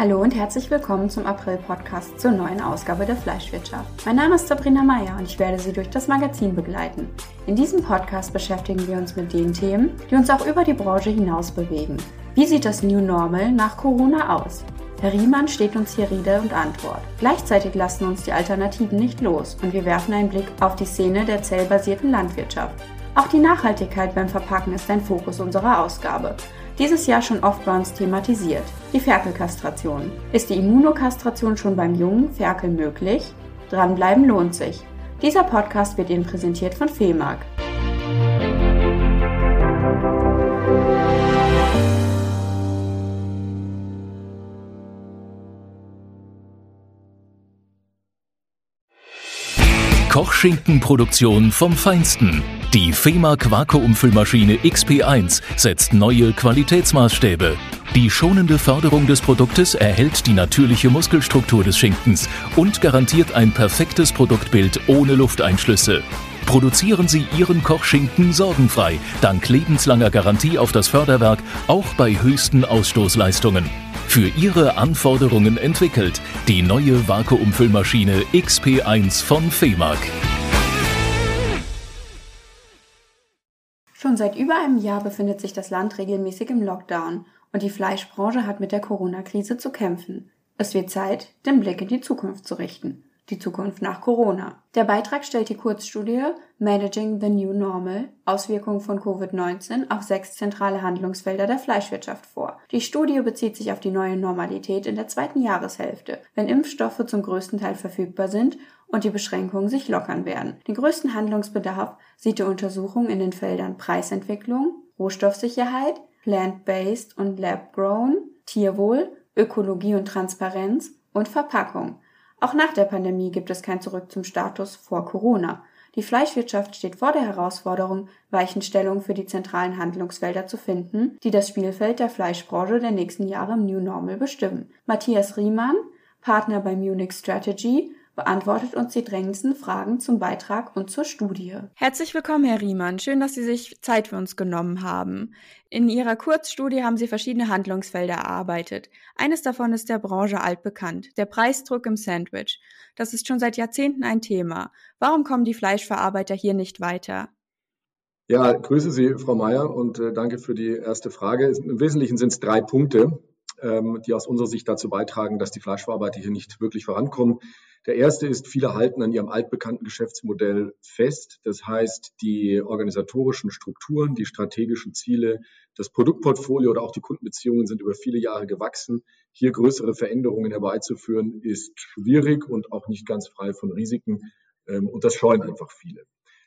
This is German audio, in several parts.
Hallo und herzlich willkommen zum April-Podcast zur neuen Ausgabe der Fleischwirtschaft. Mein Name ist Sabrina Meyer und ich werde Sie durch das Magazin begleiten. In diesem Podcast beschäftigen wir uns mit den Themen, die uns auch über die Branche hinaus bewegen. Wie sieht das New Normal nach Corona aus? Herr Riemann steht uns hier Rede und Antwort. Gleichzeitig lassen uns die Alternativen nicht los und wir werfen einen Blick auf die Szene der zellbasierten Landwirtschaft. Auch die Nachhaltigkeit beim Verpacken ist ein Fokus unserer Ausgabe dieses Jahr schon oft bei uns thematisiert. Die Ferkelkastration. Ist die Immunokastration schon beim jungen Ferkel möglich? Dranbleiben lohnt sich. Dieser Podcast wird Ihnen präsentiert von FEMAG. Kochschinkenproduktion vom Feinsten. Die FEMAG Vakuumfüllmaschine XP1 setzt neue Qualitätsmaßstäbe. Die schonende Förderung des Produktes erhält die natürliche Muskelstruktur des Schinkens und garantiert ein perfektes Produktbild ohne Lufteinschlüsse. Produzieren Sie Ihren Kochschinken sorgenfrei, dank lebenslanger Garantie auf das Förderwerk, auch bei höchsten Ausstoßleistungen. Für Ihre Anforderungen entwickelt die neue Vakuumfüllmaschine XP1 von FEMAG. Schon seit über einem Jahr befindet sich das Land regelmäßig im Lockdown und die Fleischbranche hat mit der Corona-Krise zu kämpfen. Es wird Zeit, den Blick in die Zukunft zu richten die Zukunft nach Corona. Der Beitrag stellt die Kurzstudie Managing the New Normal Auswirkungen von Covid-19 auf sechs zentrale Handlungsfelder der Fleischwirtschaft vor. Die Studie bezieht sich auf die neue Normalität in der zweiten Jahreshälfte, wenn Impfstoffe zum größten Teil verfügbar sind und die Beschränkungen sich lockern werden. Den größten Handlungsbedarf sieht die Untersuchung in den Feldern Preisentwicklung, Rohstoffsicherheit, Plant-Based und Lab-Grown, Tierwohl, Ökologie und Transparenz und Verpackung. Auch nach der Pandemie gibt es kein Zurück zum Status vor Corona. Die Fleischwirtschaft steht vor der Herausforderung, Weichenstellungen für die zentralen Handlungsfelder zu finden, die das Spielfeld der Fleischbranche der nächsten Jahre im New Normal bestimmen. Matthias Riemann, Partner bei Munich Strategy, beantwortet uns die drängendsten Fragen zum Beitrag und zur Studie. Herzlich willkommen, Herr Riemann. Schön, dass Sie sich Zeit für uns genommen haben. In Ihrer Kurzstudie haben Sie verschiedene Handlungsfelder erarbeitet. Eines davon ist der Branche altbekannt, der Preisdruck im Sandwich. Das ist schon seit Jahrzehnten ein Thema. Warum kommen die Fleischverarbeiter hier nicht weiter? Ja, grüße Sie, Frau Mayer, und äh, danke für die erste Frage. Im Wesentlichen sind es drei Punkte, ähm, die aus unserer Sicht dazu beitragen, dass die Fleischverarbeiter hier nicht wirklich vorankommen. Der erste ist, viele halten an ihrem altbekannten Geschäftsmodell fest. Das heißt, die organisatorischen Strukturen, die strategischen Ziele, das Produktportfolio oder auch die Kundenbeziehungen sind über viele Jahre gewachsen. Hier größere Veränderungen herbeizuführen, ist schwierig und auch nicht ganz frei von Risiken. Ähm, und das scheuen einfach viele.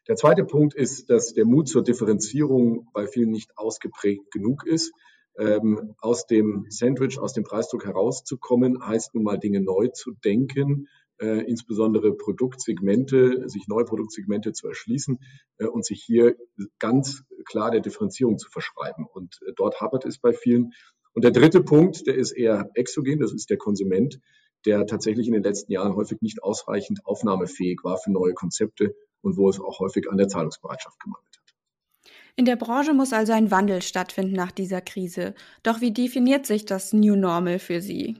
Der zweite Punkt ist, dass der Mut zur Differenzierung bei vielen nicht ausgeprägt genug ist. Ähm, aus dem Sandwich, aus dem Preisdruck herauszukommen, heißt nun mal Dinge neu zu denken äh, insbesondere Produktsegmente, sich neue Produktsegmente zu erschließen äh, und sich hier ganz klar der Differenzierung zu verschreiben. Und äh, dort hapert es bei vielen. Und der dritte Punkt, der ist eher exogen, das ist der Konsument, der tatsächlich in den letzten Jahren häufig nicht ausreichend aufnahmefähig war für neue Konzepte und wo es auch häufig an der Zahlungsbereitschaft gemangelt. In der Branche muss also ein Wandel stattfinden nach dieser Krise. Doch wie definiert sich das New Normal für Sie?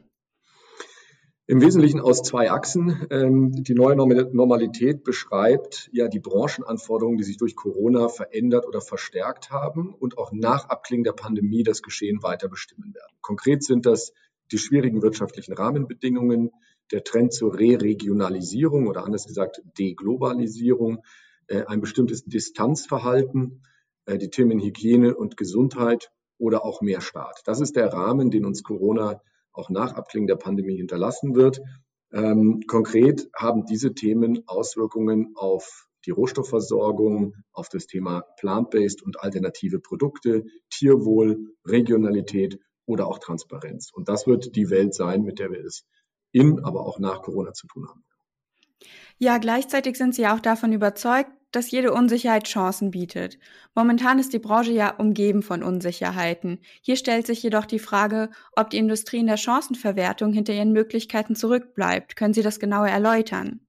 Im Wesentlichen aus zwei Achsen. Ähm, die neue Normalität beschreibt ja die Branchenanforderungen, die sich durch Corona verändert oder verstärkt haben und auch nach Abklingen der Pandemie das Geschehen weiter bestimmen werden. Konkret sind das die schwierigen wirtschaftlichen Rahmenbedingungen, der Trend zur Re-Regionalisierung oder anders gesagt Deglobalisierung, äh, ein bestimmtes Distanzverhalten, die Themen Hygiene und Gesundheit oder auch mehr Staat. Das ist der Rahmen, den uns Corona auch nach Abklingen der Pandemie hinterlassen wird. Ähm, konkret haben diese Themen Auswirkungen auf die Rohstoffversorgung, auf das Thema plant-based und alternative Produkte, Tierwohl, Regionalität oder auch Transparenz. Und das wird die Welt sein, mit der wir es in, aber auch nach Corona zu tun haben. Ja, gleichzeitig sind Sie auch davon überzeugt, dass jede Unsicherheit Chancen bietet. Momentan ist die Branche ja umgeben von Unsicherheiten. Hier stellt sich jedoch die Frage, ob die Industrie in der Chancenverwertung hinter ihren Möglichkeiten zurückbleibt. Können Sie das genauer erläutern?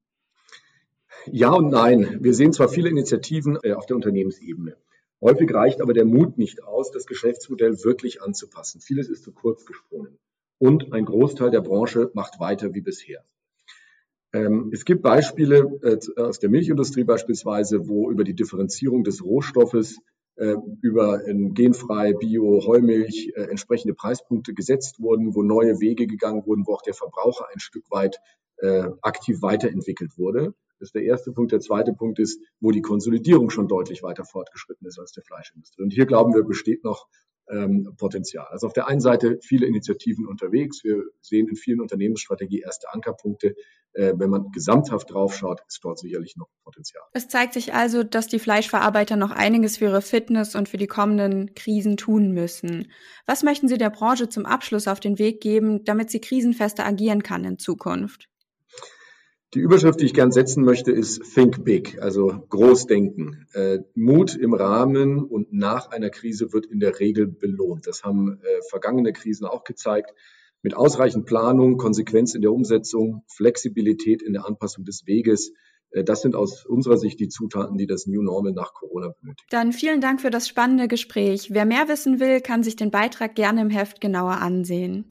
Ja und nein. Wir sehen zwar viele Initiativen äh, auf der Unternehmensebene. Häufig reicht aber der Mut nicht aus, das Geschäftsmodell wirklich anzupassen. Vieles ist zu kurz gesprungen. und ein Großteil der Branche macht weiter wie bisher. Ähm, es gibt Beispiele äh, aus der Milchindustrie beispielsweise, wo über die Differenzierung des Rohstoffes äh, über genfrei, Bio, Heumilch äh, entsprechende Preispunkte gesetzt wurden, wo neue Wege gegangen wurden, wo auch der Verbraucher ein Stück weit aktiv weiterentwickelt wurde. Das ist der erste Punkt. Der zweite Punkt ist, wo die Konsolidierung schon deutlich weiter fortgeschritten ist als der Fleischindustrie. Und hier glauben wir, besteht noch ähm, Potenzial. Also auf der einen Seite viele Initiativen unterwegs. Wir sehen in vielen Unternehmensstrategie erste Ankerpunkte. Äh, wenn man gesamthaft draufschaut, ist dort sicherlich noch Potenzial. Es zeigt sich also, dass die Fleischverarbeiter noch einiges für ihre Fitness und für die kommenden Krisen tun müssen. Was möchten Sie der Branche zum Abschluss auf den Weg geben, damit sie krisenfester agieren kann in Zukunft? Die Überschrift, die ich gern setzen möchte, ist Think Big, also Großdenken. Äh, Mut im Rahmen und nach einer Krise wird in der Regel belohnt. Das haben äh, vergangene Krisen auch gezeigt. Mit ausreichend Planung, Konsequenz in der Umsetzung, Flexibilität in der Anpassung des Weges. Äh, das sind aus unserer Sicht die Zutaten, die das New Normal nach Corona benötigt. Dann vielen Dank für das spannende Gespräch. Wer mehr wissen will, kann sich den Beitrag gerne im Heft genauer ansehen.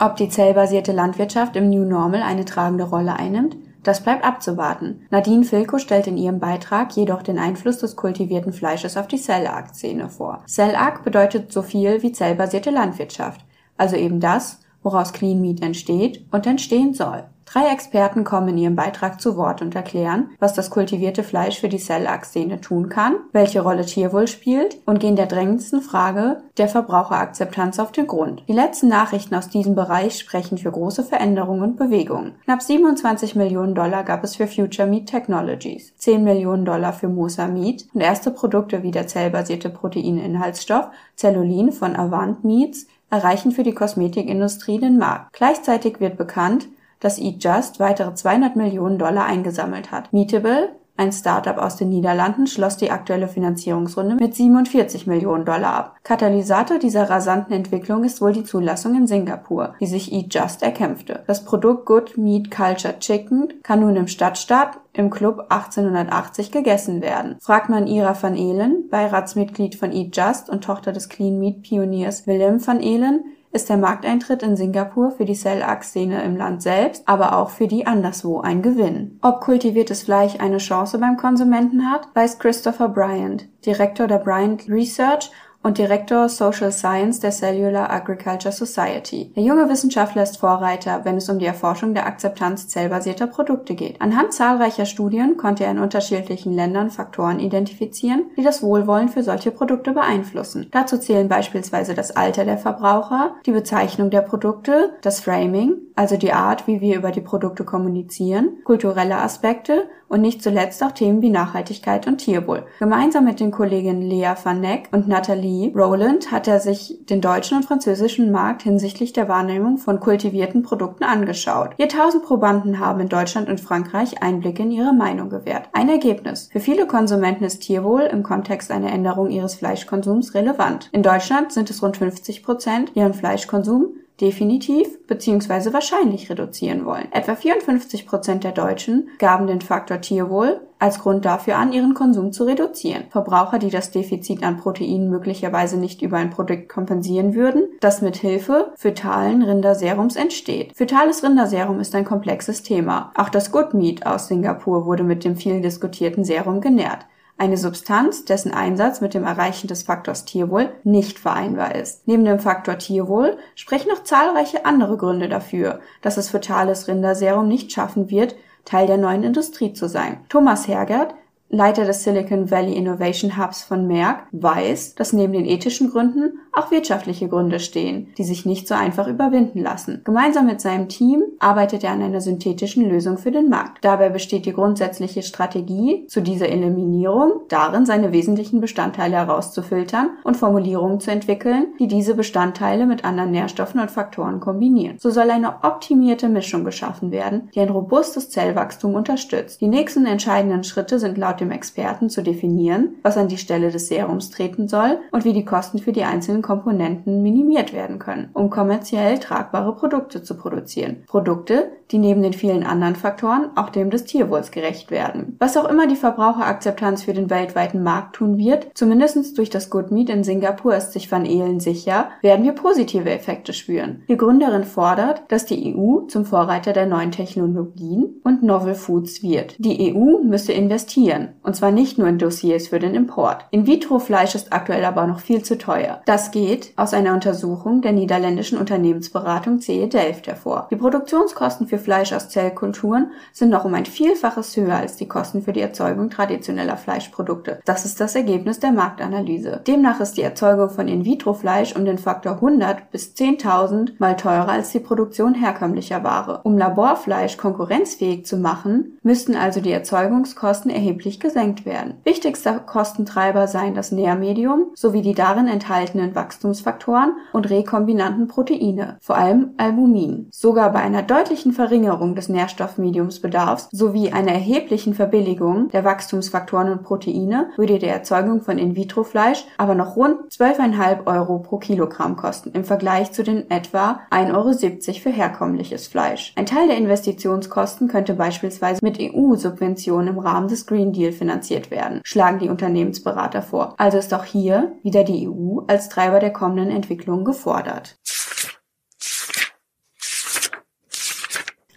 Ob die zellbasierte Landwirtschaft im New Normal eine tragende Rolle einnimmt, das bleibt abzuwarten. Nadine Filko stellt in ihrem Beitrag jedoch den Einfluss des kultivierten Fleisches auf die Cell-Ag-Szene vor. Cell-Ag bedeutet so viel wie zellbasierte Landwirtschaft, also eben das, woraus Clean Meat entsteht und entstehen soll. Drei Experten kommen in ihrem Beitrag zu Wort und erklären, was das kultivierte Fleisch für die Cellachs-Szene tun kann, welche Rolle Tierwohl spielt und gehen der drängendsten Frage der Verbraucherakzeptanz auf den Grund. Die letzten Nachrichten aus diesem Bereich sprechen für große Veränderungen und Bewegungen. Knapp 27 Millionen Dollar gab es für Future Meat Technologies, 10 Millionen Dollar für Mosa Meat und erste Produkte wie der zellbasierte Proteininhaltsstoff Cellulin von Avant Meats erreichen für die Kosmetikindustrie den Markt. Gleichzeitig wird bekannt, dass Eat Just weitere 200 Millionen Dollar eingesammelt hat. Meetable, ein Startup aus den Niederlanden, schloss die aktuelle Finanzierungsrunde mit 47 Millionen Dollar ab. Katalysator dieser rasanten Entwicklung ist wohl die Zulassung in Singapur, die sich Eat Just erkämpfte. Das Produkt Good Meat Cultured Chicken kann nun im Stadtstaat im Club 1880 gegessen werden. Fragt man Ira van Elen, Beiratsmitglied von Eat Just und Tochter des Clean Meat Pioniers Willem van Elen, ist der Markteintritt in Singapur für die Cell-Ag-Szene im Land selbst, aber auch für die anderswo ein Gewinn. Ob kultiviertes Fleisch eine Chance beim Konsumenten hat, weiß Christopher Bryant, Direktor der Bryant Research und Direktor Social Science der Cellular Agriculture Society. Der junge Wissenschaftler ist Vorreiter, wenn es um die Erforschung der Akzeptanz zellbasierter Produkte geht. Anhand zahlreicher Studien konnte er in unterschiedlichen Ländern Faktoren identifizieren, die das Wohlwollen für solche Produkte beeinflussen. Dazu zählen beispielsweise das Alter der Verbraucher, die Bezeichnung der Produkte, das Framing, also die Art, wie wir über die Produkte kommunizieren, kulturelle Aspekte und nicht zuletzt auch Themen wie Nachhaltigkeit und Tierwohl. Gemeinsam mit den Kolleginnen Lea van Neck und Nathalie Rowland hat er sich den deutschen und französischen Markt hinsichtlich der Wahrnehmung von kultivierten Produkten angeschaut. Je tausend Probanden haben in Deutschland und Frankreich Einblicke in ihre Meinung gewährt. Ein Ergebnis. Für viele Konsumenten ist Tierwohl im Kontext einer Änderung ihres Fleischkonsums relevant. In Deutschland sind es rund 50 Prozent, ihren Fleischkonsum definitiv bzw. wahrscheinlich reduzieren wollen. Etwa 54 Prozent der Deutschen gaben den Faktor Tierwohl als Grund dafür an, ihren Konsum zu reduzieren. Verbraucher, die das Defizit an Proteinen möglicherweise nicht über ein Produkt kompensieren würden, das mit Hilfe fötalen Rinderserums entsteht. Fötales Rinderserum ist ein komplexes Thema. Auch das Good Meat aus Singapur wurde mit dem viel diskutierten Serum genährt eine Substanz, dessen Einsatz mit dem Erreichen des Faktors Tierwohl nicht vereinbar ist. Neben dem Faktor Tierwohl sprechen noch zahlreiche andere Gründe dafür, dass es fetales Rinderserum nicht schaffen wird, Teil der neuen Industrie zu sein. Thomas Hergert, Leiter des Silicon Valley Innovation Hubs von Merck, weiß, dass neben den ethischen Gründen auch wirtschaftliche Gründe stehen, die sich nicht so einfach überwinden lassen. Gemeinsam mit seinem Team arbeitet er an einer synthetischen Lösung für den Markt. Dabei besteht die grundsätzliche Strategie zu dieser Eliminierung darin, seine wesentlichen Bestandteile herauszufiltern und Formulierungen zu entwickeln, die diese Bestandteile mit anderen Nährstoffen und Faktoren kombinieren. So soll eine optimierte Mischung geschaffen werden, die ein robustes Zellwachstum unterstützt. Die nächsten entscheidenden Schritte sind laut dem Experten zu definieren, was an die Stelle des Serums treten soll und wie die Kosten für die einzelnen Komponenten minimiert werden können, um kommerziell tragbare Produkte zu produzieren. Produkte, die neben den vielen anderen Faktoren auch dem des Tierwohls gerecht werden. Was auch immer die Verbraucherakzeptanz für den weltweiten Markt tun wird, zumindest durch das Good Meat in Singapur ist sich Van Ehlen sicher, werden wir positive Effekte spüren. Die Gründerin fordert, dass die EU zum Vorreiter der neuen Technologien und Novel Foods wird. Die EU müsse investieren, und zwar nicht nur in Dossiers für den Import. In-vitro-Fleisch ist aktuell aber noch viel zu teuer. Das geht aus einer Untersuchung der niederländischen Unternehmensberatung CE Delft hervor. Die Produktionskosten für Fleisch aus Zellkulturen sind noch um ein Vielfaches höher als die Kosten für die Erzeugung traditioneller Fleischprodukte. Das ist das Ergebnis der Marktanalyse. Demnach ist die Erzeugung von In-vitro-Fleisch um den Faktor 100 bis 10.000 mal teurer als die Produktion herkömmlicher Ware. Um Laborfleisch konkurrenzfähig zu machen, müssten also die Erzeugungskosten erheblich gesenkt werden. Wichtigster Kostentreiber seien das Nährmedium sowie die darin enthaltenen Wachstumsfaktoren und rekombinanten Proteine, vor allem Albumin. Sogar bei einer deutlichen Verringerung des Nährstoffmediumsbedarfs sowie einer erheblichen Verbilligung der Wachstumsfaktoren und Proteine würde die Erzeugung von In-vitro-Fleisch aber noch rund 12,5 Euro pro Kilogramm kosten im Vergleich zu den etwa 1,70 Euro für herkömmliches Fleisch. Ein Teil der Investitionskosten könnte beispielsweise mit EU-Subventionen im Rahmen des Green Deal finanziert werden, schlagen die Unternehmensberater vor. Also ist auch hier wieder die EU als Treiber der kommenden Entwicklungen gefordert.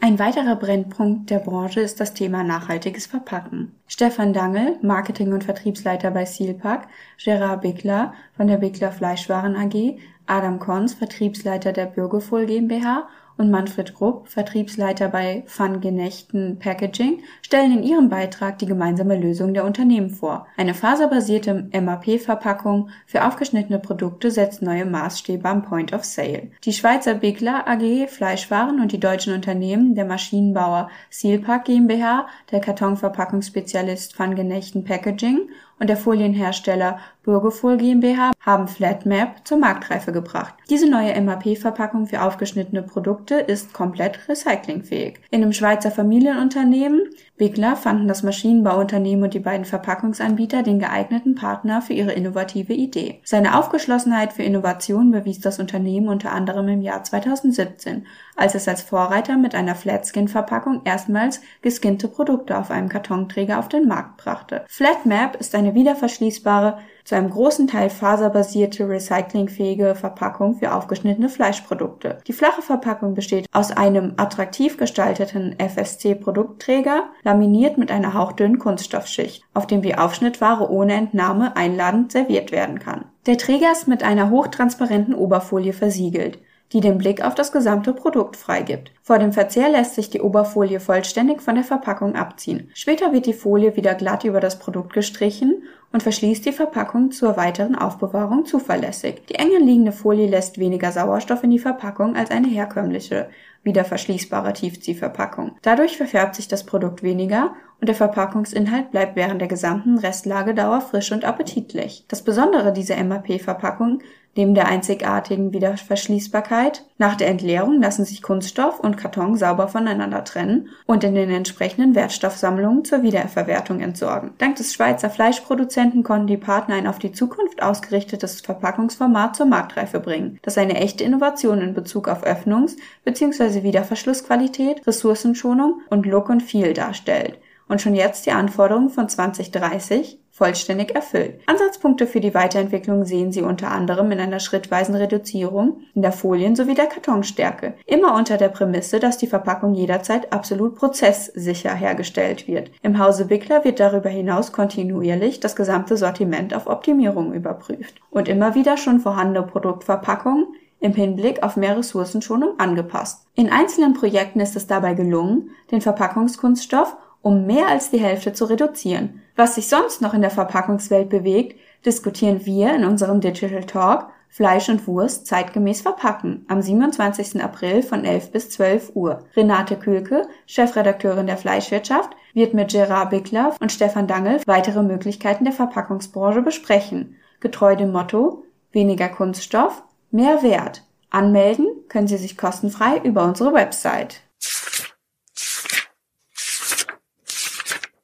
Ein weiterer Brennpunkt der Branche ist das Thema nachhaltiges Verpacken. Stefan Dangel, Marketing- und Vertriebsleiter bei Sealpack, Gerard Bickler von der Bickler Fleischwaren AG, Adam Kons, Vertriebsleiter der Bürgefohl GmbH und Manfred Grupp, Vertriebsleiter bei Van Genechten Packaging, stellen in ihrem Beitrag die gemeinsame Lösung der Unternehmen vor. Eine faserbasierte MAP-Verpackung für aufgeschnittene Produkte setzt neue Maßstäbe am Point of Sale. Die Schweizer Bigler AG Fleischwaren und die deutschen Unternehmen der Maschinenbauer Sealpack GmbH, der Kartonverpackungsspezialist Van Genechten Packaging und der Folienhersteller Bürgefohl GmbH haben Flatmap zur Marktreife gebracht. Diese neue MAP-Verpackung für aufgeschnittene Produkte ist komplett recyclingfähig. In einem Schweizer Familienunternehmen Bigler fanden das Maschinenbauunternehmen und die beiden Verpackungsanbieter den geeigneten Partner für ihre innovative Idee. Seine Aufgeschlossenheit für Innovation bewies das Unternehmen unter anderem im Jahr 2017, als es als Vorreiter mit einer Flatskin-Verpackung erstmals geskinnte Produkte auf einem Kartonträger auf den Markt brachte. Flatmap ist eine wiederverschließbare zu einem großen Teil faserbasierte, recyclingfähige Verpackung für aufgeschnittene Fleischprodukte. Die flache Verpackung besteht aus einem attraktiv gestalteten FSC-Produktträger, laminiert mit einer hauchdünnen Kunststoffschicht, auf dem die Aufschnittware ohne Entnahme einladend serviert werden kann. Der Träger ist mit einer hochtransparenten Oberfolie versiegelt die den Blick auf das gesamte Produkt freigibt. Vor dem Verzehr lässt sich die Oberfolie vollständig von der Verpackung abziehen. Später wird die Folie wieder glatt über das Produkt gestrichen und verschließt die Verpackung zur weiteren Aufbewahrung zuverlässig. Die eng liegende Folie lässt weniger Sauerstoff in die Verpackung als eine herkömmliche, wieder verschließbare Tiefziehverpackung. Dadurch verfärbt sich das Produkt weniger und der Verpackungsinhalt bleibt während der gesamten Restlagedauer frisch und appetitlich. Das Besondere dieser MAP-Verpackung Neben der einzigartigen Wiederverschließbarkeit nach der Entleerung lassen sich Kunststoff und Karton sauber voneinander trennen und in den entsprechenden Wertstoffsammlungen zur Wiederverwertung entsorgen. Dank des Schweizer Fleischproduzenten konnten die Partner ein auf die Zukunft ausgerichtetes Verpackungsformat zur Marktreife bringen, das eine echte Innovation in Bezug auf Öffnungs- bzw. Wiederverschlussqualität, Ressourcenschonung und Look und Feel darstellt und schon jetzt die Anforderungen von 2030 vollständig erfüllt. Ansatzpunkte für die Weiterentwicklung sehen Sie unter anderem in einer schrittweisen Reduzierung in der Folien sowie der Kartonstärke, immer unter der Prämisse, dass die Verpackung jederzeit absolut prozesssicher hergestellt wird. Im Hause Bickler wird darüber hinaus kontinuierlich das gesamte Sortiment auf Optimierung überprüft und immer wieder schon vorhandene Produktverpackungen im Hinblick auf mehr Ressourcenschonung angepasst. In einzelnen Projekten ist es dabei gelungen, den Verpackungskunststoff um mehr als die Hälfte zu reduzieren. Was sich sonst noch in der Verpackungswelt bewegt, diskutieren wir in unserem Digital Talk Fleisch und Wurst zeitgemäß verpacken am 27. April von 11 bis 12 Uhr. Renate Kühlke, Chefredakteurin der Fleischwirtschaft, wird mit Gerard Bickler und Stefan Dangel weitere Möglichkeiten der Verpackungsbranche besprechen. Getreu dem Motto weniger Kunststoff, mehr Wert. Anmelden können Sie sich kostenfrei über unsere Website.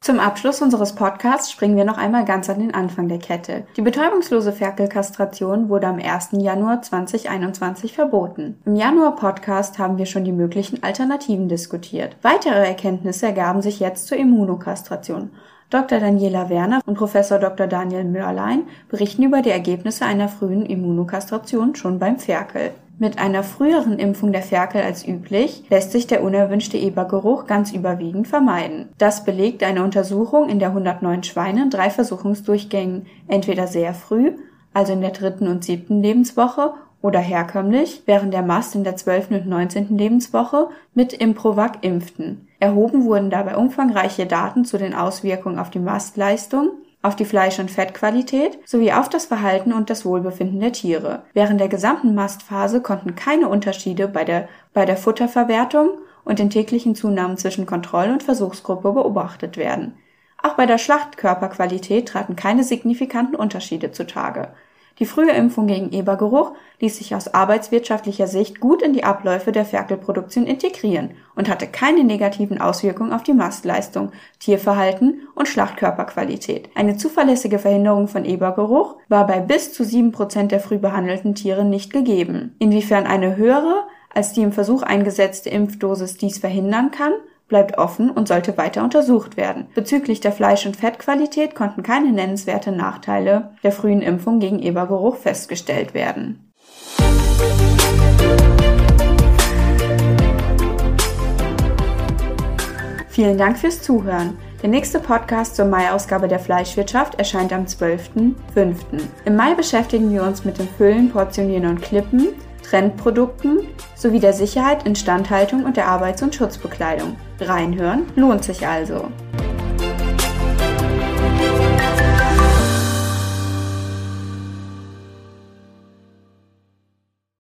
Zum Abschluss unseres Podcasts springen wir noch einmal ganz an den Anfang der Kette. Die betäubungslose Ferkelkastration wurde am 1. Januar 2021 verboten. Im Januar-Podcast haben wir schon die möglichen Alternativen diskutiert. Weitere Erkenntnisse ergaben sich jetzt zur Immunokastration. Dr. Daniela Werner und Professor Dr. Daniel Mörlein berichten über die Ergebnisse einer frühen Immunokastration schon beim Ferkel. Mit einer früheren Impfung der Ferkel als üblich lässt sich der unerwünschte Ebergeruch ganz überwiegend vermeiden. Das belegt eine Untersuchung in der 109 Schweine in drei Versuchungsdurchgängen, entweder sehr früh, also in der dritten und siebten Lebenswoche, oder herkömmlich während der Mast in der 12. und 19. Lebenswoche mit Improvac impften. Erhoben wurden dabei umfangreiche Daten zu den Auswirkungen auf die Mastleistung auf die Fleisch- und Fettqualität sowie auf das Verhalten und das Wohlbefinden der Tiere. Während der gesamten Mastphase konnten keine Unterschiede bei der, bei der Futterverwertung und den täglichen Zunahmen zwischen Kontroll- und Versuchsgruppe beobachtet werden. Auch bei der Schlachtkörperqualität traten keine signifikanten Unterschiede zutage. Die frühe Impfung gegen Ebergeruch ließ sich aus arbeitswirtschaftlicher Sicht gut in die Abläufe der Ferkelproduktion integrieren und hatte keine negativen Auswirkungen auf die Mastleistung, Tierverhalten und Schlachtkörperqualität. Eine zuverlässige Verhinderung von Ebergeruch war bei bis zu sieben Prozent der früh behandelten Tiere nicht gegeben. Inwiefern eine höhere als die im Versuch eingesetzte Impfdosis dies verhindern kann, bleibt offen und sollte weiter untersucht werden. Bezüglich der Fleisch- und Fettqualität konnten keine nennenswerte Nachteile der frühen Impfung gegen Ebergeruch festgestellt werden. Vielen Dank fürs Zuhören. Der nächste Podcast zur Mai-Ausgabe der Fleischwirtschaft erscheint am 12.05. Im Mai beschäftigen wir uns mit dem Füllen, Portionieren und Klippen, Trendprodukten sowie der Sicherheit, Instandhaltung und der Arbeits- und Schutzbekleidung. Reinhören lohnt sich also.